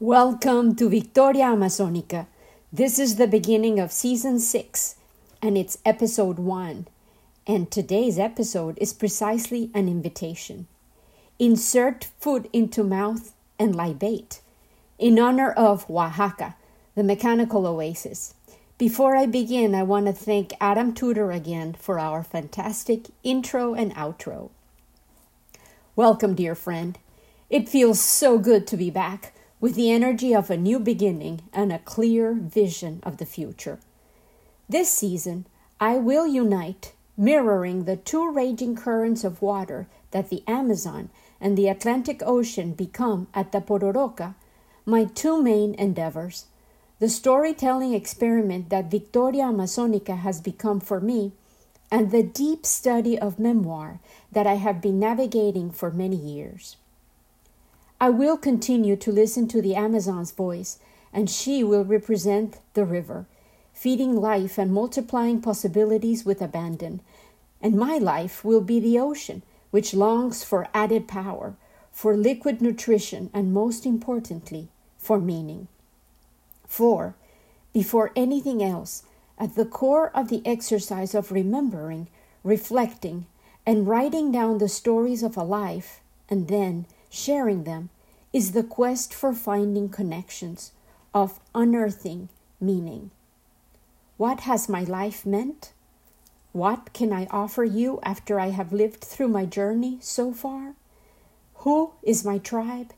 Welcome to Victoria Amazonica. This is the beginning of season 6 and it's episode 1. And today's episode is precisely an invitation. Insert food into mouth and libate in honor of Oaxaca, the mechanical oasis. Before I begin, I want to thank Adam Tudor again for our fantastic intro and outro. Welcome, dear friend. It feels so good to be back with the energy of a new beginning and a clear vision of the future. This season, I will unite, mirroring the two raging currents of water that the Amazon and the Atlantic Ocean become at the Pororoca, my two main endeavors. The storytelling experiment that Victoria Amazonica has become for me, and the deep study of memoir that I have been navigating for many years. I will continue to listen to the Amazon's voice, and she will represent the river, feeding life and multiplying possibilities with abandon. And my life will be the ocean, which longs for added power, for liquid nutrition, and most importantly, for meaning. For, before anything else, at the core of the exercise of remembering, reflecting, and writing down the stories of a life, and then sharing them, is the quest for finding connections, of unearthing meaning. What has my life meant? What can I offer you after I have lived through my journey so far? Who is my tribe?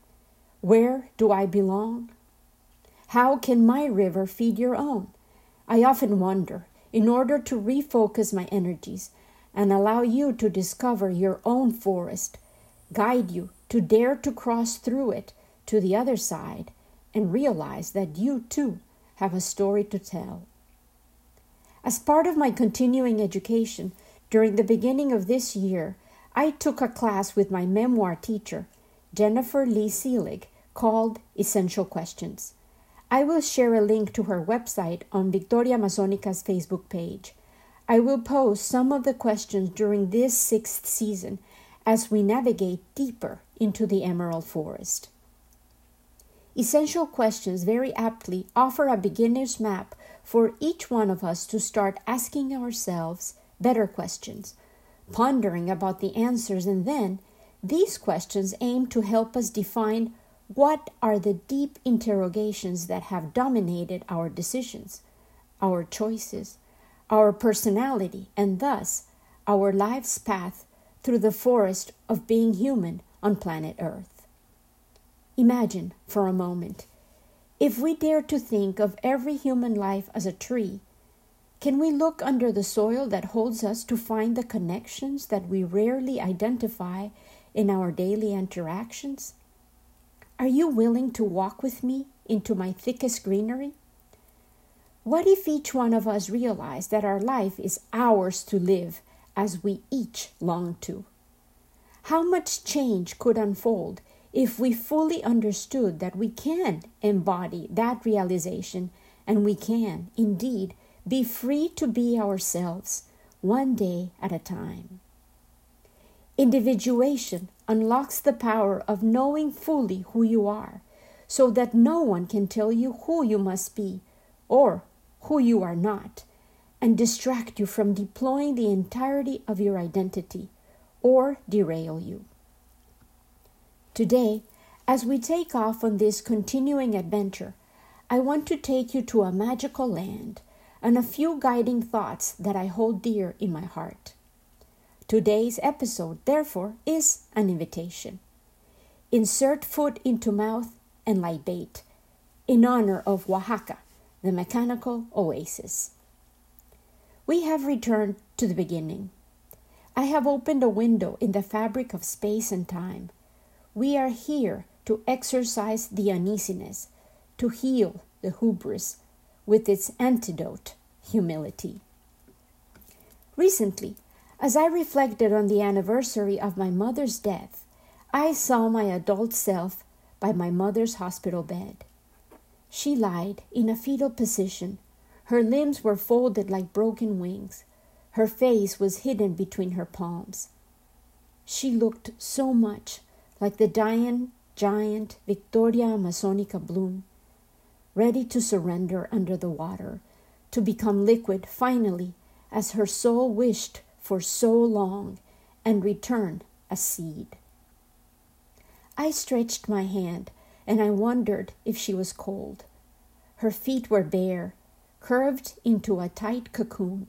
Where do I belong? How can my river feed your own? I often wonder, in order to refocus my energies and allow you to discover your own forest, guide you to dare to cross through it to the other side and realize that you too have a story to tell. As part of my continuing education, during the beginning of this year, I took a class with my memoir teacher, Jennifer Lee Seelig, called Essential Questions. I will share a link to her website on Victoria Amazonica's Facebook page. I will post some of the questions during this sixth season as we navigate deeper into the Emerald Forest. Essential questions very aptly offer a beginner's map for each one of us to start asking ourselves better questions, pondering about the answers, and then these questions aim to help us define what are the deep interrogations that have dominated our decisions, our choices, our personality, and thus our life's path through the forest of being human on planet Earth. Imagine for a moment if we dare to think of every human life as a tree, can we look under the soil that holds us to find the connections that we rarely identify in our daily interactions? Are you willing to walk with me into my thickest greenery? What if each one of us realized that our life is ours to live as we each long to. How much change could unfold if we fully understood that we can embody that realization and we can, indeed, be free to be ourselves one day at a time. Individuation unlocks the power of knowing fully who you are so that no one can tell you who you must be or who you are not and distract you from deploying the entirety of your identity or derail you. Today, as we take off on this continuing adventure, I want to take you to a magical land and a few guiding thoughts that I hold dear in my heart. Today's episode, therefore, is an invitation. Insert foot into mouth and libate in honor of Oaxaca, the mechanical oasis. We have returned to the beginning. I have opened a window in the fabric of space and time. We are here to exercise the uneasiness, to heal the hubris with its antidote, humility. Recently, as I reflected on the anniversary of my mother's death, I saw my adult self by my mother's hospital bed. She lied in a fetal position her limbs were folded like broken wings. Her face was hidden between her palms. She looked so much like the dying giant Victoria amazonica bloom, ready to surrender under the water, to become liquid finally, as her soul wished for so long, and return a seed. I stretched my hand and I wondered if she was cold. Her feet were bare, curved into a tight cocoon.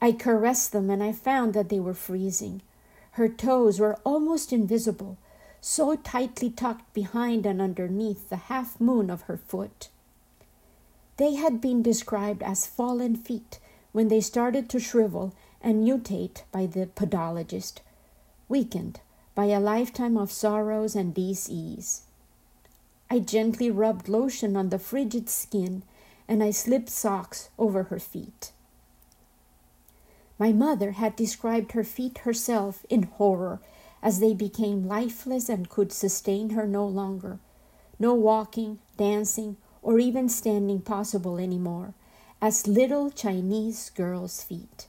I caressed them and I found that they were freezing. Her toes were almost invisible, so tightly tucked behind and underneath the half moon of her foot. They had been described as fallen feet when they started to shrivel and mutate by the podologist, weakened by a lifetime of sorrows and dis-ease. I gently rubbed lotion on the frigid skin and I slipped socks over her feet. My mother had described her feet herself in horror as they became lifeless and could sustain her no longer. No walking, dancing, or even standing possible anymore, as little Chinese girls' feet.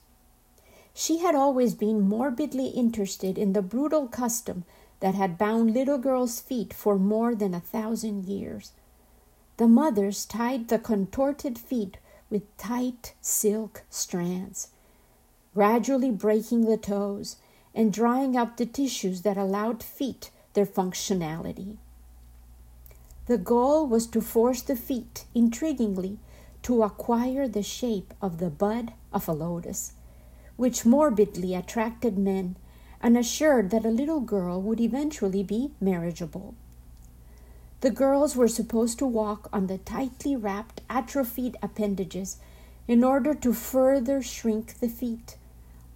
She had always been morbidly interested in the brutal custom that had bound little girls' feet for more than a thousand years. The mothers tied the contorted feet with tight silk strands gradually breaking the toes and drying up the tissues that allowed feet their functionality. The goal was to force the feet, intriguingly, to acquire the shape of the bud of a lotus, which morbidly attracted men and assured that a little girl would eventually be marriageable. The girls were supposed to walk on the tightly wrapped atrophied appendages in order to further shrink the feet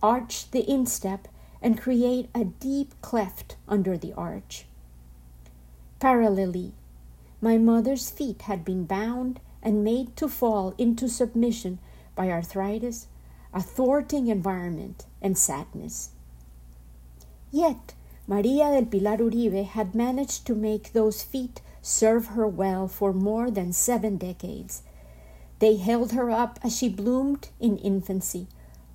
arch the instep, and create a deep cleft under the arch. Parallelly, my mother's feet had been bound and made to fall into submission by arthritis, a thwarting environment, and sadness. Yet, Maria del Pilar Uribe had managed to make those feet serve her well for more than seven decades. They held her up as she bloomed in infancy,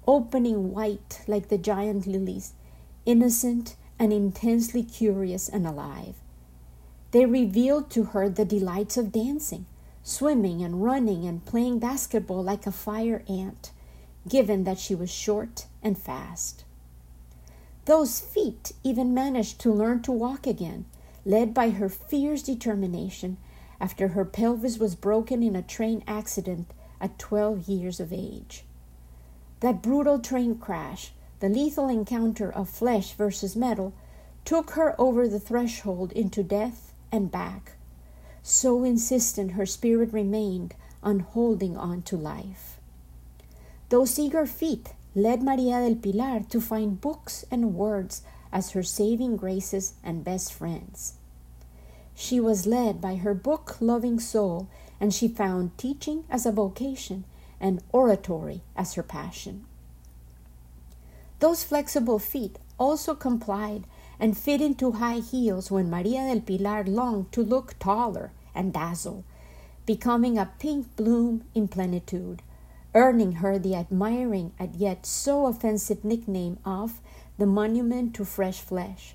opening white like the giant lilies, innocent and intensely curious and alive. They revealed to her the delights of dancing, swimming and running and playing basketball like a fire ant, given that she was short and fast. Those feet even managed to learn to walk again, led by her fierce determination after her pelvis was broken in a train accident at 12 years of age. That brutal train crash, the lethal encounter of flesh versus metal, took her over the threshold into death and back. So insistent her spirit remained on holding on to life. Those eager feet led Maria del Pilar to find books and words as her saving graces and best friends. She was led by her book loving soul, and she found teaching as a vocation and oratory as her passion. Those flexible feet also complied and fit into high heels when Maria del Pilar longed to look taller and dazzle, becoming a pink bloom in plenitude, earning her the admiring and yet so offensive nickname of the monument to fresh flesh,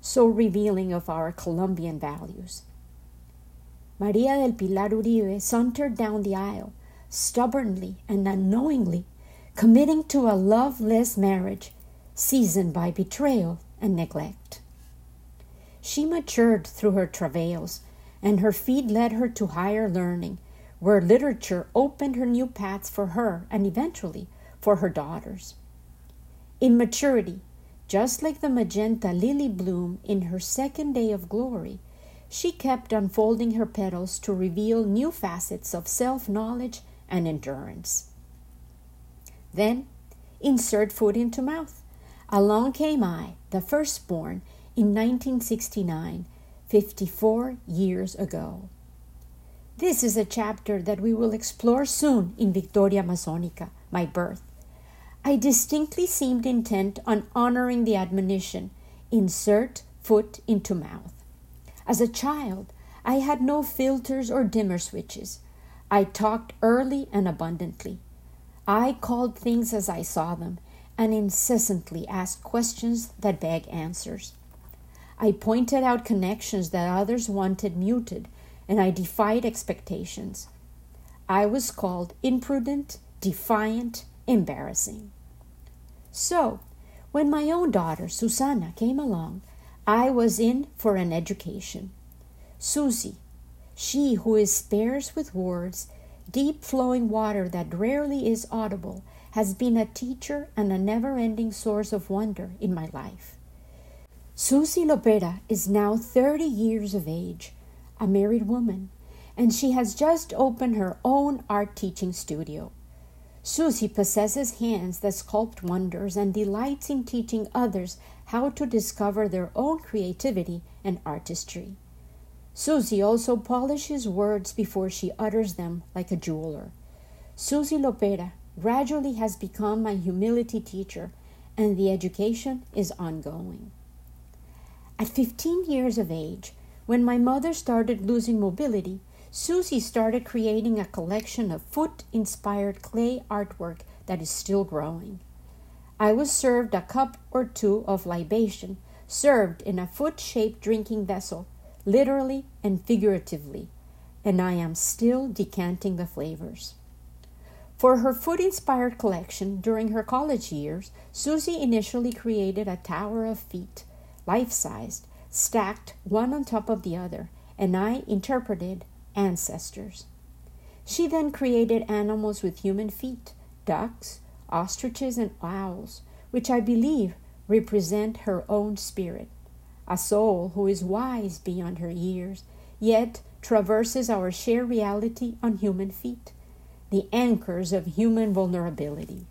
so revealing of our Colombian values. Maria del Pilar Uribe sauntered down the aisle, stubbornly and unknowingly, committing to a loveless marriage seasoned by betrayal and neglect. She matured through her travails, and her feet led her to higher learning, where literature opened her new paths for her and eventually for her daughters. In maturity, just like the magenta lily bloom in her second day of glory, she kept unfolding her petals to reveal new facets of self knowledge and endurance. Then insert foot into mouth. Along came I, the firstborn, in 1969, 54 years ago. This is a chapter that we will explore soon in Victoria Amazonica, my birth. I distinctly seemed intent on honoring the admonition insert foot into mouth. As a child, I had no filters or dimmer switches. I talked early and abundantly. I called things as I saw them and incessantly asked questions that beg answers. I pointed out connections that others wanted muted, and I defied expectations. I was called imprudent, defiant, embarrassing. So, when my own daughter, Susanna, came along, I was in for an education. Susie, she who is sparse with words, deep flowing water that rarely is audible, has been a teacher and a never ending source of wonder in my life. Susie Lopera is now 30 years of age, a married woman, and she has just opened her own art teaching studio. Susie possesses hands that sculpt wonders and delights in teaching others how to discover their own creativity and artistry. Susie also polishes words before she utters them like a jeweler. Susie Lopera gradually has become my humility teacher, and the education is ongoing. At 15 years of age, when my mother started losing mobility, Susie started creating a collection of foot inspired clay artwork that is still growing. I was served a cup or two of libation, served in a foot shaped drinking vessel, literally and figuratively, and I am still decanting the flavors. For her foot inspired collection during her college years, Susie initially created a tower of feet life sized, stacked one on top of the other, and I interpreted ancestors. She then created animals with human feet ducks, ostriches, and owls, which I believe represent her own spirit, a soul who is wise beyond her years, yet traverses our shared reality on human feet, the anchors of human vulnerability.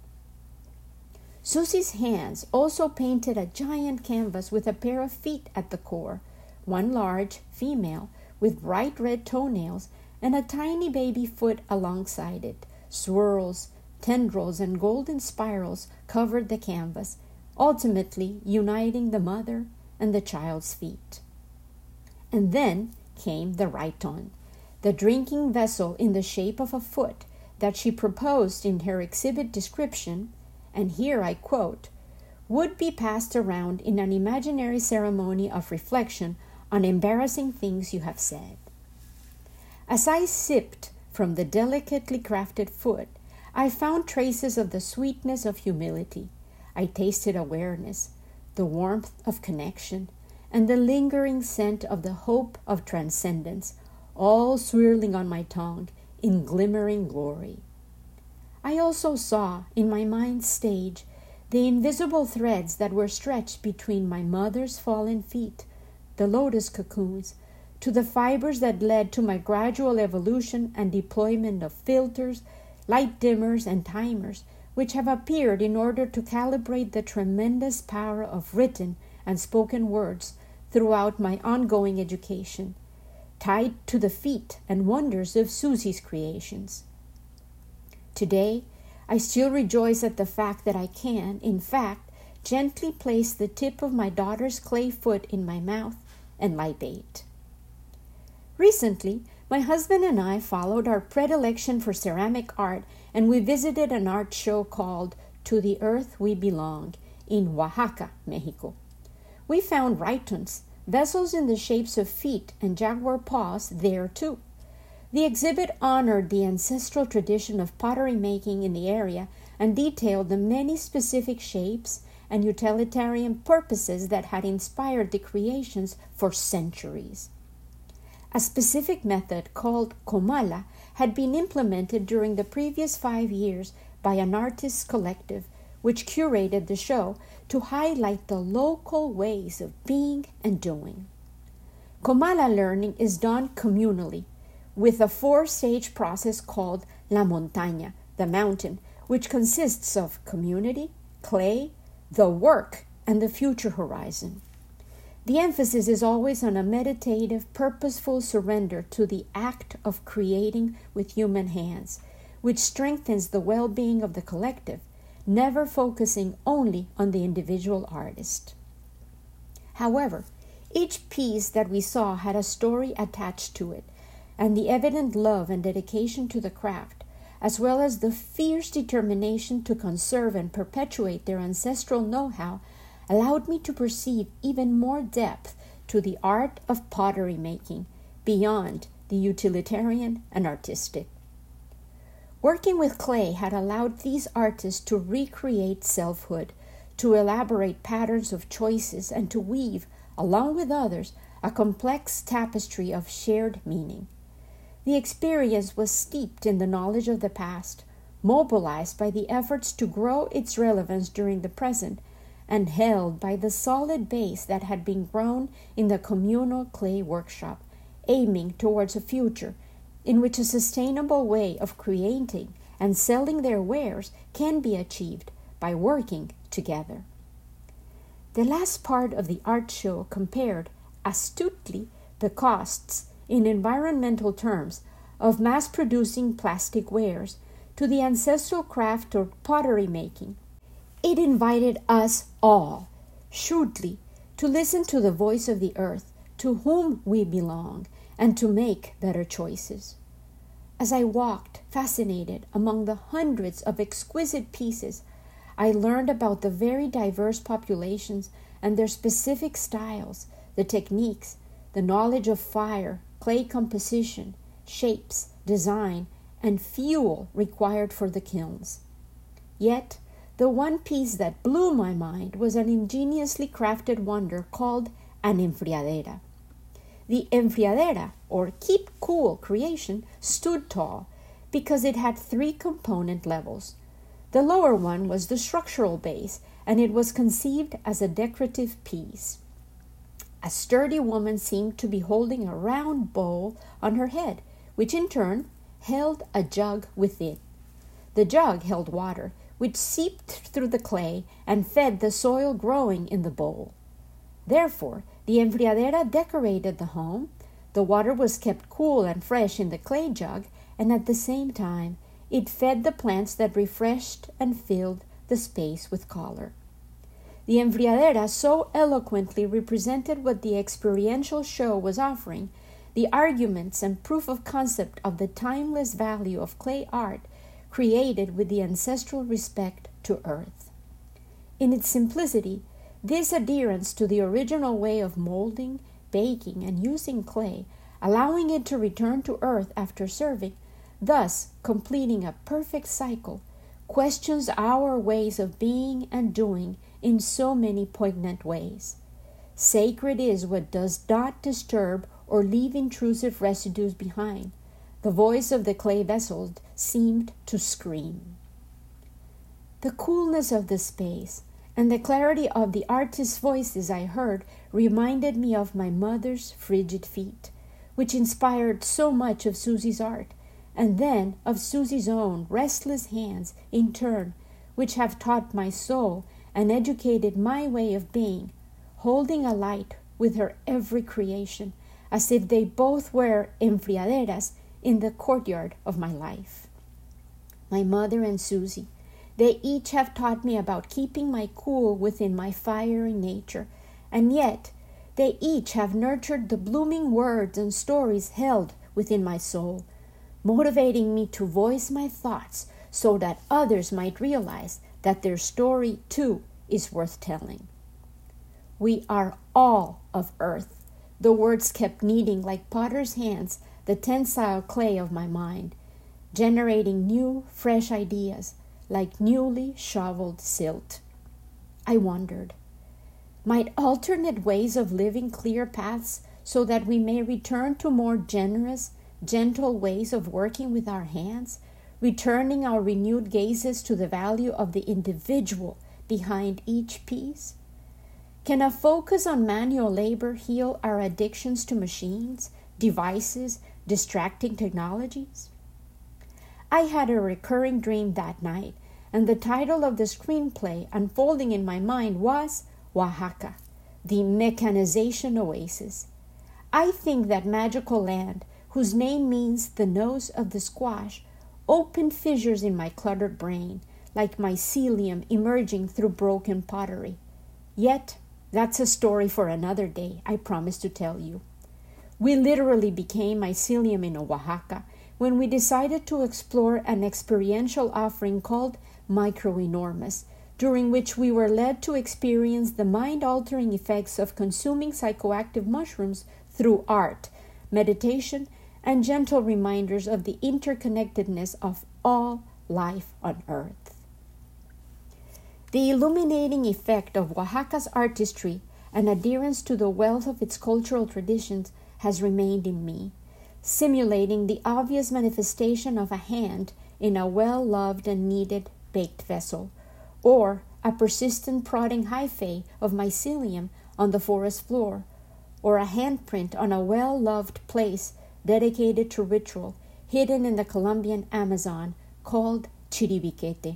Susie's hands also painted a giant canvas with a pair of feet at the core, one large, female, with bright red toenails, and a tiny baby foot alongside it. Swirls, tendrils, and golden spirals covered the canvas, ultimately uniting the mother and the child's feet. And then came the rhyton, the drinking vessel in the shape of a foot that she proposed in her exhibit description and here I quote, would be passed around in an imaginary ceremony of reflection on embarrassing things you have said. As I sipped from the delicately crafted foot, I found traces of the sweetness of humility. I tasted awareness, the warmth of connection, and the lingering scent of the hope of transcendence, all swirling on my tongue in glimmering glory. I also saw in my mind's stage the invisible threads that were stretched between my mother's fallen feet, the lotus cocoons, to the fibers that led to my gradual evolution and deployment of filters, light dimmers, and timers, which have appeared in order to calibrate the tremendous power of written and spoken words throughout my ongoing education, tied to the feet and wonders of Susie's creations. Today, I still rejoice at the fact that I can, in fact, gently place the tip of my daughter's clay foot in my mouth and my libate. Recently, my husband and I followed our predilection for ceramic art and we visited an art show called To the Earth We Belong in Oaxaca, Mexico. We found rhytons, vessels in the shapes of feet and jaguar paws, there too. The exhibit honored the ancestral tradition of pottery making in the area and detailed the many specific shapes and utilitarian purposes that had inspired the creations for centuries. A specific method called Comala had been implemented during the previous five years by an artists collective which curated the show to highlight the local ways of being and doing. Comala learning is done communally with a four stage process called La Montaña, the mountain, which consists of community, clay, the work, and the future horizon. The emphasis is always on a meditative, purposeful surrender to the act of creating with human hands, which strengthens the well being of the collective, never focusing only on the individual artist. However, each piece that we saw had a story attached to it and the evident love and dedication to the craft, as well as the fierce determination to conserve and perpetuate their ancestral know how, allowed me to perceive even more depth to the art of pottery making beyond the utilitarian and artistic. Working with clay had allowed these artists to recreate selfhood, to elaborate patterns of choices, and to weave, along with others, a complex tapestry of shared meaning. The experience was steeped in the knowledge of the past, mobilized by the efforts to grow its relevance during the present, and held by the solid base that had been grown in the communal clay workshop, aiming towards a future in which a sustainable way of creating and selling their wares can be achieved by working together. The last part of the art show compared astutely the costs in environmental terms of mass producing plastic wares to the ancestral craft of pottery making. It invited us all, shrewdly, to listen to the voice of the earth to whom we belong and to make better choices. As I walked, fascinated, among the hundreds of exquisite pieces, I learned about the very diverse populations and their specific styles, the techniques, the knowledge of fire, clay composition, shapes, design, and fuel required for the kilns. Yet, the one piece that blew my mind was an ingeniously crafted wonder called an enfriadera. The enfriadera, or keep cool creation, stood tall because it had three component levels. The lower one was the structural base, and it was conceived as a decorative piece. A sturdy woman seemed to be holding a round bowl on her head, which in turn held a jug within. The jug held water, which seeped through the clay and fed the soil growing in the bowl. Therefore, the enfriadera decorated the home, the water was kept cool and fresh in the clay jug, and at the same time it fed the plants that refreshed and filled the space with color. The enfriadera so eloquently represented what the experiential show was offering, the arguments and proof of concept of the timeless value of clay art created with the ancestral respect to earth. In its simplicity, this adherence to the original way of molding, baking, and using clay, allowing it to return to earth after serving, thus completing a perfect cycle, questions our ways of being and doing in so many poignant ways. Sacred is what does not disturb or leave intrusive residues behind. The voice of the clay vessels seemed to scream. The coolness of the space, and the clarity of the artist's voices I heard reminded me of my mother's frigid feet, which inspired so much of Susie's art, and then of Susie's own restless hands in turn, which have taught my soul and educated my way of being, holding a light with her every creation, as if they both were enfriaderas in the courtyard of my life. My mother and Susie, they each have taught me about keeping my cool within my fiery nature, and yet they each have nurtured the blooming words and stories held within my soul, motivating me to voice my thoughts so that others might realize that their story too is worth telling. We are all of earth. The words kept kneading like potter's hands the tensile clay of my mind, generating new, fresh ideas like newly shoveled silt. I wondered, might alternate ways of living clear paths so that we may return to more generous, gentle ways of working with our hands, returning our renewed gazes to the value of the individual behind each piece? Can a focus on manual labor heal our addictions to machines, devices, distracting technologies? I had a recurring dream that night, and the title of the screenplay unfolding in my mind was Oaxaca, the mechanization oasis. I think that magical land, whose name means the nose of the squash, opened fissures in my cluttered brain, like mycelium emerging through broken pottery. Yet, that's a story for another day, I promise to tell you. We literally became mycelium in Oaxaca when we decided to explore an experiential offering called Microenormous during which we were led to experience the mind altering effects of consuming psychoactive mushrooms through art, meditation, and gentle reminders of the interconnectedness of all life on earth. The illuminating effect of Oaxaca's artistry and adherence to the wealth of its cultural traditions has remained in me, simulating the obvious manifestation of a hand in a well loved and needed baked vessel, or a persistent prodding hyphae of mycelium on the forest floor, or a handprint on a well loved place dedicated to ritual hidden in the Colombian Amazon called Chiribiquete.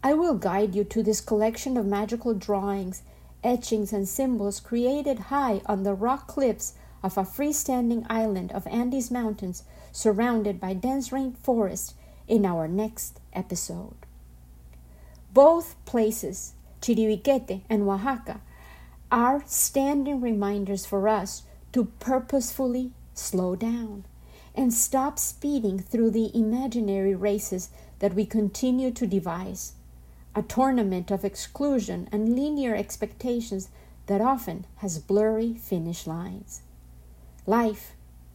I will guide you to this collection of magical drawings, etchings, and symbols created high on the rock cliffs of a freestanding island of Andes Mountains surrounded by dense rainforest in our next episode. Both places, Chiribiquete and Oaxaca, are standing reminders for us to purposefully slow down and stop speeding through the imaginary races that we continue to devise a tournament of exclusion and linear expectations that often has blurry finish lines. Life,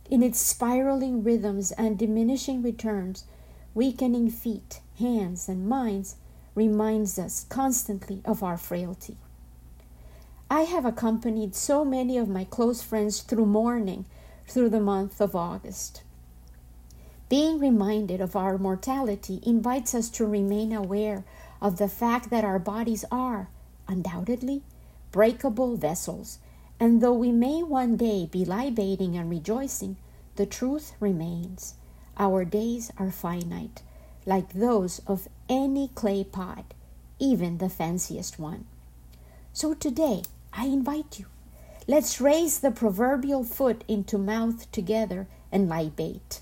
in its spiraling rhythms and diminishing returns, weakening feet, hands, and minds, reminds us constantly of our frailty. I have accompanied so many of my close friends through mourning through the month of August. Being reminded of our mortality invites us to remain aware of the fact that our bodies are, undoubtedly, breakable vessels, and though we may one day be libating and rejoicing, the truth remains. Our days are finite, like those of any clay pot, even the fanciest one. So today, I invite you. Let's raise the proverbial foot into mouth together and libate.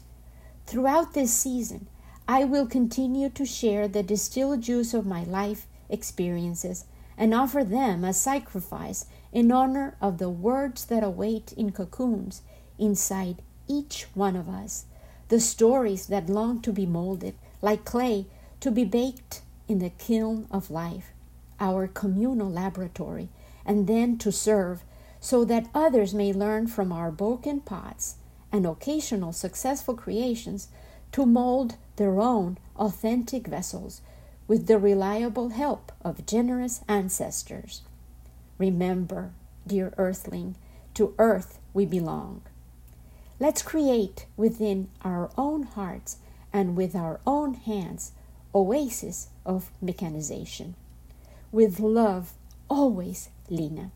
Throughout this season, I will continue to share the distilled juice of my life experiences and offer them as sacrifice in honor of the words that await in cocoons inside each one of us, the stories that long to be molded like clay to be baked in the kiln of life, our communal laboratory, and then to serve so that others may learn from our broken pots and occasional successful creations to mold their own authentic vessels with the reliable help of generous ancestors. Remember, dear earthling, to earth we belong. Let's create within our own hearts and with our own hands oasis of mechanization. With love, always, Lina.